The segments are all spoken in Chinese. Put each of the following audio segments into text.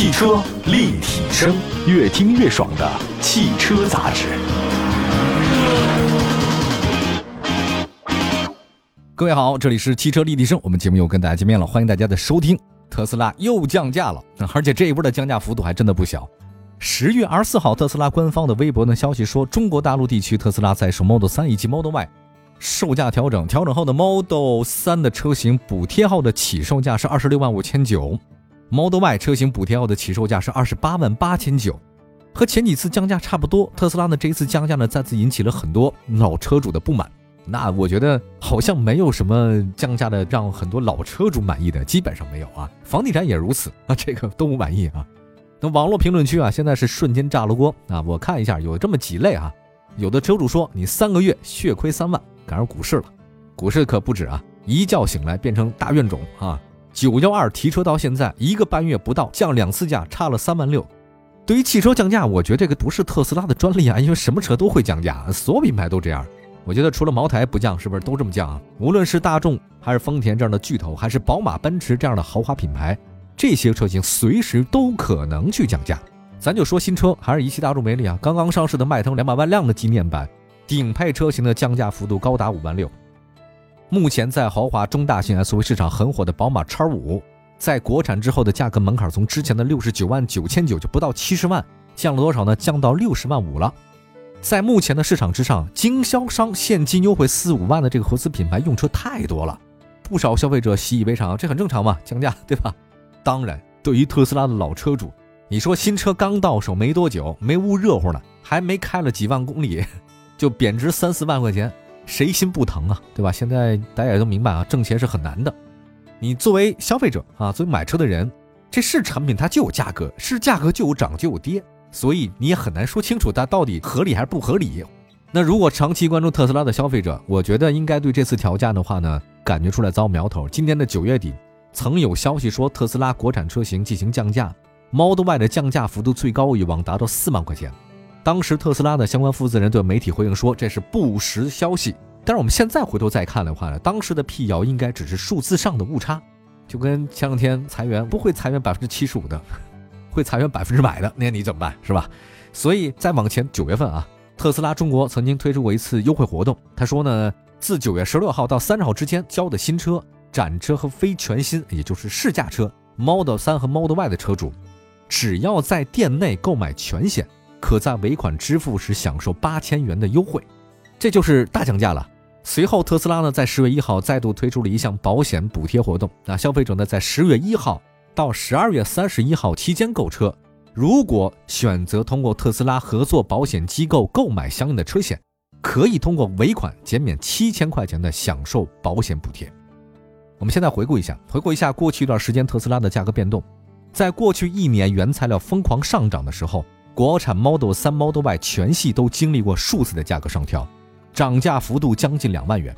汽车立体声，越听越爽的汽车杂志。各位好，这里是汽车立体声，我们节目又跟大家见面了，欢迎大家的收听。特斯拉又降价了，而且这一波的降价幅度还真的不小。十月二十四号，特斯拉官方的微博呢消息说，中国大陆地区特斯拉在售 Model 3以及 Model Y 售价调整，调整后的 Model 3的车型补贴后的起售价是二十六万五千九，Model Y 车型补贴后的起售价是二十八万八千九，和前几次降价差不多。特斯拉呢这一次降价呢再次引起了很多老车主的不满。那我觉得好像没有什么降价的让很多老车主满意的，基本上没有啊。房地产也如此啊，这个都不满意啊。那网络评论区啊，现在是瞬间炸了锅啊！我看一下，有这么几类啊。有的车主说，你三个月血亏三万，赶上股市了。股市可不止啊，一觉醒来变成大怨种啊。九幺二提车到现在一个半月不到，降两次价，差了三万六。对于汽车降价，我觉得这个不是特斯拉的专利啊，因为什么车都会降价，所有品牌都这样。我觉得除了茅台不降，是不是都这么降啊？无论是大众还是丰田这样的巨头，还是宝马、奔驰这样的豪华品牌，这些车型随时都可能去降价。咱就说新车，还是一汽大众、为例啊，刚刚上市的迈腾两百万辆的纪念版，顶配车型的降价幅度高达五万六。目前在豪华中大型 SUV 市场很火的宝马 X5，在国产之后的价格门槛从之前的六十九万九千九就不到七十万，降了多少呢？降到六十万五了。在目前的市场之上，经销商现金优惠四五万的这个合资品牌用车太多了，不少消费者习以为常，这很正常嘛，降价对吧？当然，对于特斯拉的老车主，你说新车刚到手没多久，没捂热乎呢，还没开了几万公里，就贬值三四万块钱，谁心不疼啊？对吧？现在大家也都明白啊，挣钱是很难的。你作为消费者啊，作为买车的人，这是产品它就有价格，是价格就有涨就有跌。所以你也很难说清楚它到底合理还是不合理。那如果长期关注特斯拉的消费者，我觉得应该对这次调价的话呢，感觉出来遭苗头。今年的九月底，曾有消息说特斯拉国产车型进行降价，Model Y 的降价幅度最高有望达到四万块钱。当时特斯拉的相关负责人对媒体回应说这是不实消息。但是我们现在回头再看的话呢，当时的辟谣应该只是数字上的误差，就跟前两天裁员不 会裁员百分之七十五的。会裁员百分之百的，那你怎么办？是吧？所以再往前九月份啊，特斯拉中国曾经推出过一次优惠活动。他说呢，自九月十六号到三十号之间交的新车、展车和非全新，也就是试驾车 Model 3和 Model Y 的车主，只要在店内购买全险，可在尾款支付时享受八千元的优惠，这就是大降价了。随后，特斯拉呢在十月一号再度推出了一项保险补贴活动，那消费者呢在十月一号。到十二月三十一号期间购车，如果选择通过特斯拉合作保险机构购买相应的车险，可以通过尾款减免七千块钱的享受保险补贴。我们现在回顾一下，回顾一下过去一段时间特斯拉的价格变动。在过去一年原材料疯狂上涨的时候，国产 Model 3、Model Y 全系都经历过数次的价格上调，涨价幅度将近两万元。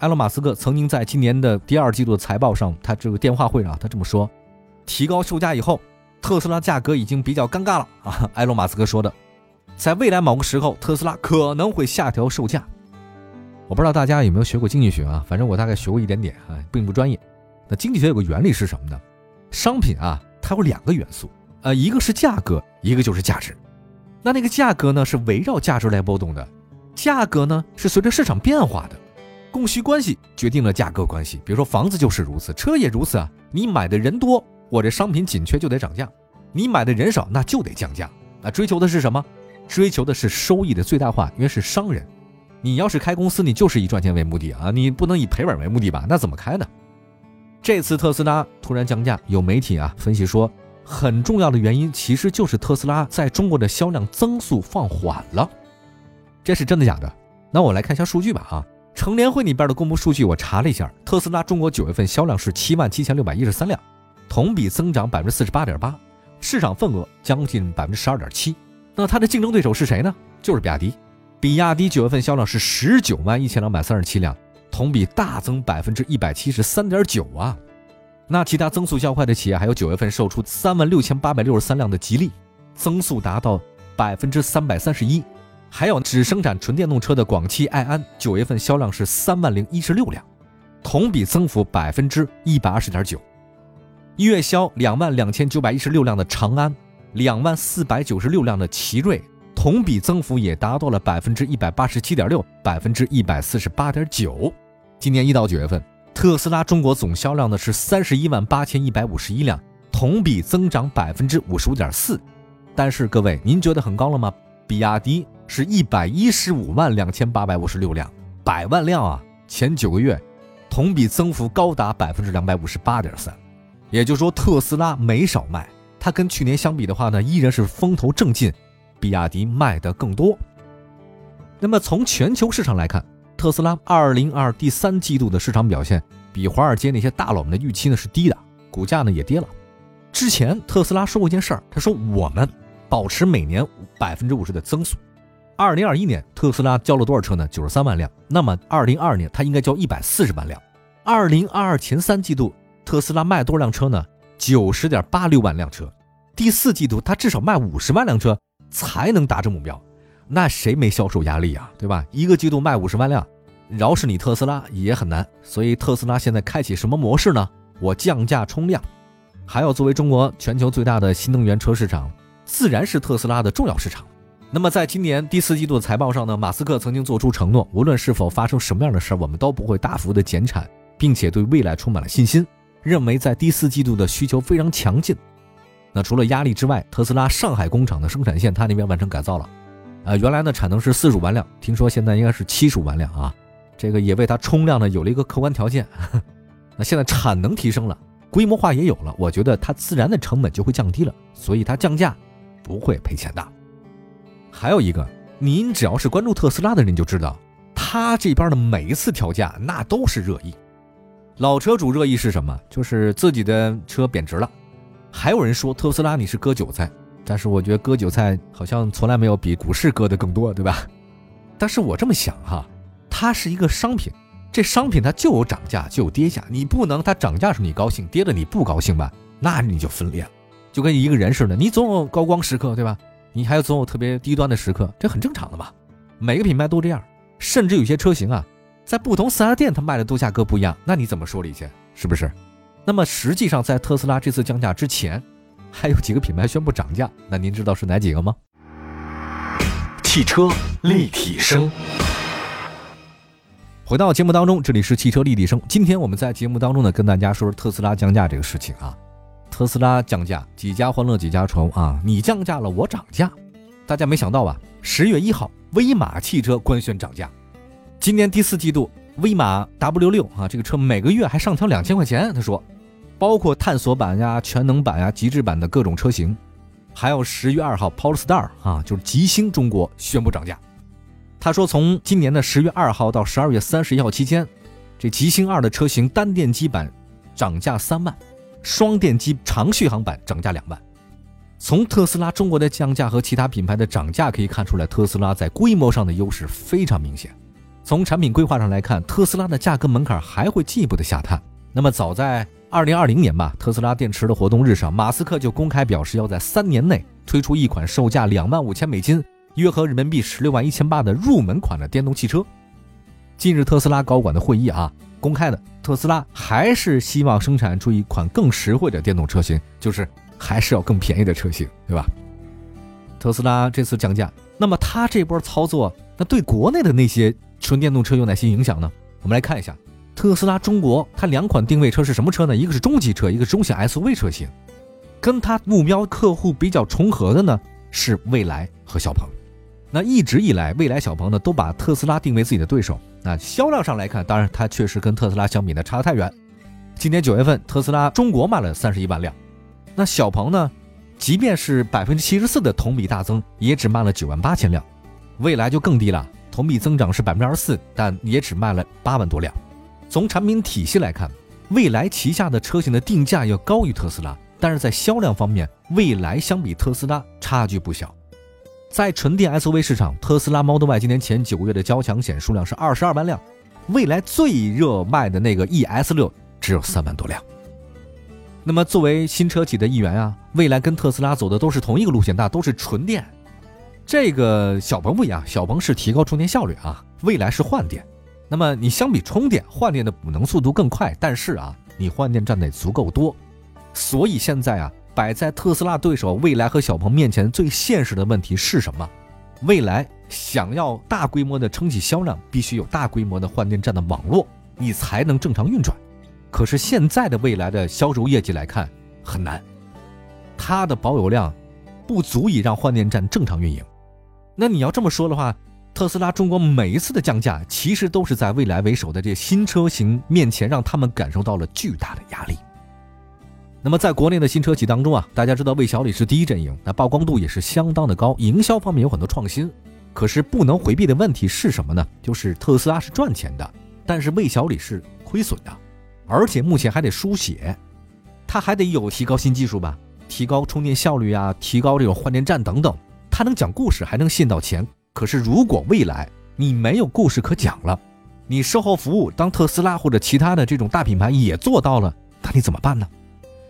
埃隆·马斯克曾经在今年的第二季度的财报上，他这个电话会上他这么说。提高售价以后，特斯拉价格已经比较尴尬了 啊！埃隆·马斯克说的，在未来某个时候，特斯拉可能会下调售价。我不知道大家有没有学过经济学啊？反正我大概学过一点点啊，并不专业。那经济学有个原理是什么呢？商品啊，它有两个元素，呃，一个是价格，一个就是价值。那那个价格呢，是围绕价值来波动的；价格呢，是随着市场变化的。供需关系决定了价格关系。比如说房子就是如此，车也如此啊。你买的人多。我这商品紧缺就得涨价，你买的人少那就得降价。那追求的是什么？追求的是收益的最大化，因为是商人。你要是开公司，你就是以赚钱为目的啊，你不能以赔本为目的吧？那怎么开呢？这次特斯拉突然降价，有媒体啊分析说，很重要的原因其实就是特斯拉在中国的销量增速放缓了。这是真的假的？那我来看一下数据吧。啊，成联会里边的公布数据我查了一下，特斯拉中国九月份销量是七万七千六百一十三辆。同比增长百分之四十八点八，市场份额将近百分之十二点七。那它的竞争对手是谁呢？就是比亚迪。比亚迪九月份销量是十九万一千两百三十七辆，同比大增百分之一百七十三点九啊。那其他增速较快的企业还有九月份售出三万六千八百六十三辆的吉利，增速达到百分之三百三十一。还有只生产纯电动车的广汽埃安，九月份销量是三万零一十六辆，同比增幅百分之一百二十点九。月销两万两千九百一十六辆的长安，两万四百九十六辆的奇瑞，同比增幅也达到了百分之一百八十七点六，百分之一百四十八点九。今年一到九月份，特斯拉中国总销量呢是三十一万八千一百五十一辆，同比增长百分之五十五点四。但是各位，您觉得很高了吗？比亚迪是一百一十五万两千八百五十六辆，百万辆啊！前九个月，同比增幅高达百分之两百五十八点三。也就是说，特斯拉没少卖，它跟去年相比的话呢，依然是风头正劲，比亚迪卖的更多。那么从全球市场来看，特斯拉二零二第三季度的市场表现比华尔街那些大佬们的预期呢是低的，股价呢也跌了。之前特斯拉说过一件事儿，他说我们保持每年百分之五十的增速。二零二一年特斯拉交了多少车呢？九十三万辆。那么二零二二年它应该交一百四十万辆。二零二二前三季度。特斯拉卖多少辆车呢？九十点八六万辆车。第四季度它至少卖五十万辆车才能达成目标。那谁没销售压力啊？对吧？一个季度卖五十万辆，饶是你特斯拉也很难。所以特斯拉现在开启什么模式呢？我降价冲量。还有作为中国全球最大的新能源车市场，自然是特斯拉的重要市场。那么在今年第四季度的财报上呢，马斯克曾经做出承诺，无论是否发生什么样的事儿，我们都不会大幅的减产，并且对未来充满了信心。认为在第四季度的需求非常强劲，那除了压力之外，特斯拉上海工厂的生产线它那边完成改造了，呃，原来呢产能是四十五万辆，听说现在应该是七十五万辆啊，这个也为它冲量呢有了一个客观条件。那现在产能提升了，规模化也有了，我觉得它自然的成本就会降低了，所以它降价不会赔钱的。还有一个，您只要是关注特斯拉的人就知道，它这边的每一次调价那都是热议。老车主热议是什么？就是自己的车贬值了，还有人说特斯拉你是割韭菜，但是我觉得割韭菜好像从来没有比股市割的更多，对吧？但是我这么想哈，它是一个商品，这商品它就有涨价就有跌价，你不能它涨价时你高兴，跌了你不高兴吧？那你就分裂了，就跟一个人似的，你总有高光时刻，对吧？你还有总有特别低端的时刻，这很正常的嘛，每个品牌都这样，甚至有些车型啊。在不同四 S 店，它卖的都价格不一样，那你怎么说理去？是不是？那么实际上，在特斯拉这次降价之前，还有几个品牌宣布涨价，那您知道是哪几个吗？汽车立体声。回到节目当中，这里是汽车立体声。今天我们在节目当中呢，跟大家说说特斯拉降价这个事情啊。特斯拉降价，几家欢乐几家愁啊！你降价了，我涨价。大家没想到吧？十月一号，威马汽车官宣涨价。今年第四季度，威马 W 六啊，这个车每个月还上调两千块钱。他说，包括探索版呀、全能版呀、极致版的各种车型，还有十月二号 Polestar 啊，就是极星中国宣布涨价。他说，从今年的十月二号到十二月三十一号期间，这极星二的车型单电机版涨价三万，双电机长续航版涨价两万。从特斯拉中国的降价和其他品牌的涨价可以看出来，特斯拉在规模上的优势非常明显。从产品规划上来看，特斯拉的价格门槛还会进一步的下探。那么早在二零二零年吧，特斯拉电池的活动日上，马斯克就公开表示要在三年内推出一款售价两万五千美金，约合人民币十六万一千八的入门款的电动汽车。近日，特斯拉高管的会议啊，公开的特斯拉还是希望生产出一款更实惠的电动车型，就是还是要更便宜的车型，对吧？特斯拉这次降价，那么他这波操作，那对国内的那些。纯电动车有哪些影响呢？我们来看一下，特斯拉中国它两款定位车是什么车呢？一个是中级车，一个是中型 SUV 车型。跟它目标客户比较重合的呢是蔚来和小鹏。那一直以来，蔚来、小鹏呢都把特斯拉定为自己的对手。那销量上来看，当然它确实跟特斯拉相比呢差得太远。今年九月份，特斯拉中国卖了三十一万辆，那小鹏呢，即便是百分之七十四的同比大增，也只卖了九万八千辆。蔚来就更低了。同比增长是百分之二十四，但也只卖了八万多辆。从产品体系来看，蔚来旗下的车型的定价要高于特斯拉，但是在销量方面，蔚来相比特斯拉差距不小。在纯电 SUV 市场，特斯拉 Model Y 今年前九个月的交强险数量是二十二万辆，蔚来最热卖的那个 ES 六只有三万多辆。那么作为新车企的一员啊，蔚来跟特斯拉走的都是同一个路线，那都是纯电。这个小鹏不一样，小鹏是提高充电效率啊，未来是换电。那么你相比充电，换电的补能速度更快，但是啊，你换电站得足够多。所以现在啊，摆在特斯拉对手未来和小鹏面前最现实的问题是什么？未来想要大规模的撑起销量，必须有大规模的换电站的网络，你才能正常运转。可是现在的未来的销售业绩来看很难，它的保有量不足以让换电站正常运营。那你要这么说的话，特斯拉中国每一次的降价，其实都是在未来为首的这新车型面前，让他们感受到了巨大的压力。那么在国内的新车企当中啊，大家知道魏小李是第一阵营，那曝光度也是相当的高，营销方面有很多创新。可是不能回避的问题是什么呢？就是特斯拉是赚钱的，但是魏小李是亏损的。而且目前还得输血，它还得有提高新技术吧，提高充电效率啊，提高这种换电站等等。它能讲故事，还能吸引到钱。可是如果未来你没有故事可讲了，你售后服务当特斯拉或者其他的这种大品牌也做到了，那你怎么办呢？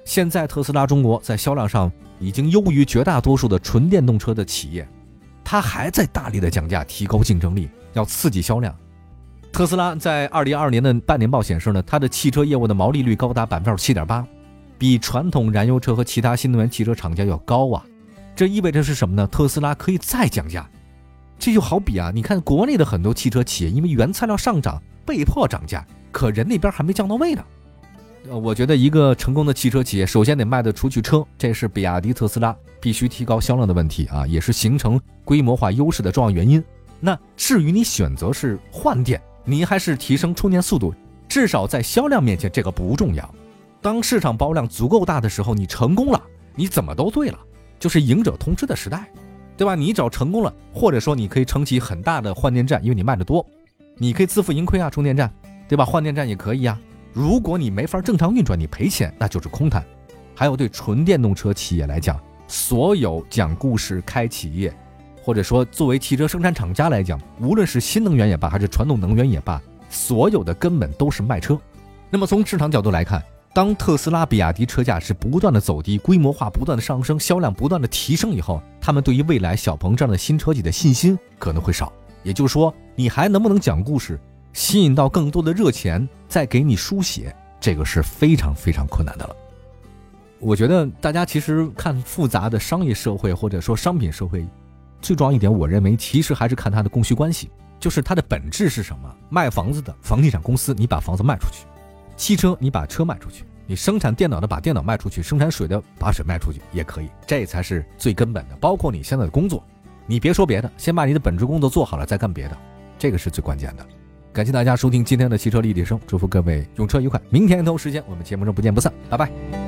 现在特斯拉中国在销量上已经优于绝大多数的纯电动车的企业，它还在大力的降价，提高竞争力，要刺激销量。特斯拉在二零二二年的半年报显示呢，它的汽车业务的毛利率高达百分之七点八，比传统燃油车和其他新能源汽车厂家要高啊。这意味着是什么呢？特斯拉可以再降价。这就好比啊，你看国内的很多汽车企业，因为原材料上涨被迫涨价，可人那边还没降到位呢。呃，我觉得一个成功的汽车企业，首先得卖得出去车，这是比亚迪、特斯拉必须提高销量的问题啊，也是形成规模化优势的重要原因。那至于你选择是换电，你还是提升充电速度，至少在销量面前这个不重要。当市场包量足够大的时候，你成功了，你怎么都对了，就是赢者通吃的时代，对吧？你只要成功了，或者说你可以撑起很大的换电站，因为你卖的多，你可以自负盈亏啊，充电站，对吧？换电站也可以啊。如果你没法正常运转，你赔钱那就是空谈。还有对纯电动车企业来讲，所有讲故事开企业。或者说，作为汽车生产厂家来讲，无论是新能源也罢，还是传统能源也罢，所有的根本都是卖车。那么从市场角度来看，当特斯拉、比亚迪车价是不断的走低，规模化不断的上升，销量不断的提升以后，他们对于未来小鹏这样的新车企的信心可能会少。也就是说，你还能不能讲故事，吸引到更多的热钱，再给你输血，这个是非常非常困难的了。我觉得大家其实看复杂的商业社会，或者说商品社会。最重要一点，我认为其实还是看它的供需关系，就是它的本质是什么。卖房子的房地产公司，你把房子卖出去；汽车，你把车卖出去；你生产电脑的把电脑卖出去；生产水的把水卖出去也可以，这才是最根本的。包括你现在的工作，你别说别的，先把你的本职工作做好了再干别的，这个是最关键的。感谢大家收听今天的汽车立体声，祝福各位用车愉快。明天同一时间我们节目中不见不散，拜拜。